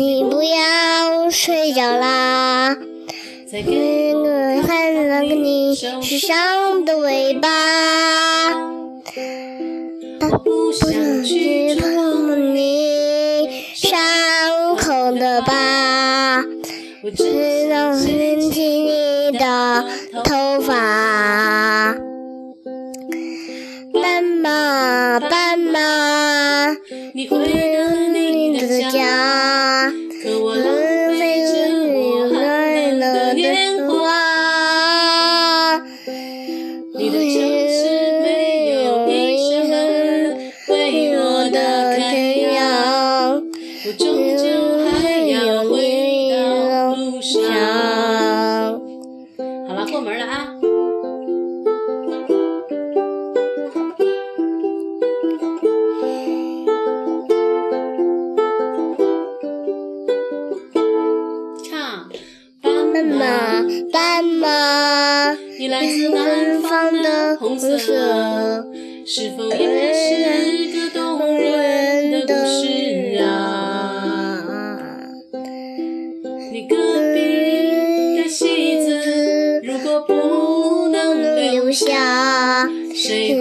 你不要睡着啦，那个孩子能你身上的尾巴。不想去碰你伤口的疤，只能掀起你的头发。斑马，斑马，要回到路上。好了，过门了啊！唱，斑马，斑马，你来自南方的红色，是否也是下，谁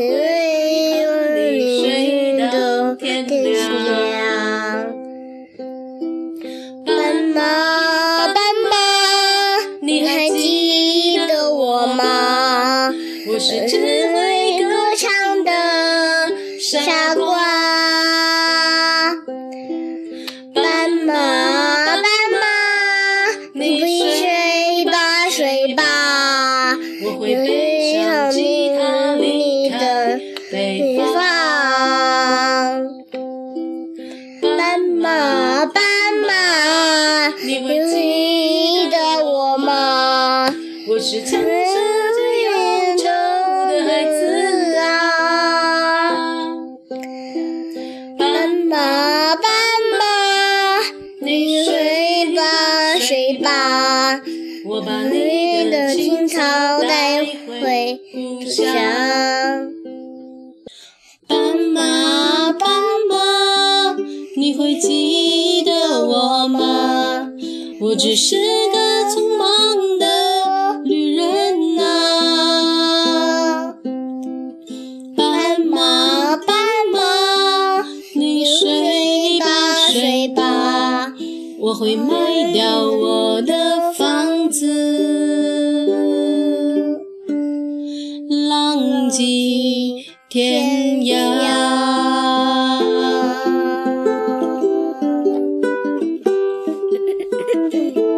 把你的青草带回故乡。斑马，斑马，你会记得我吗？我只是个匆忙的旅人啊。斑马，斑马，你睡吧睡吧，我会卖掉济天涯。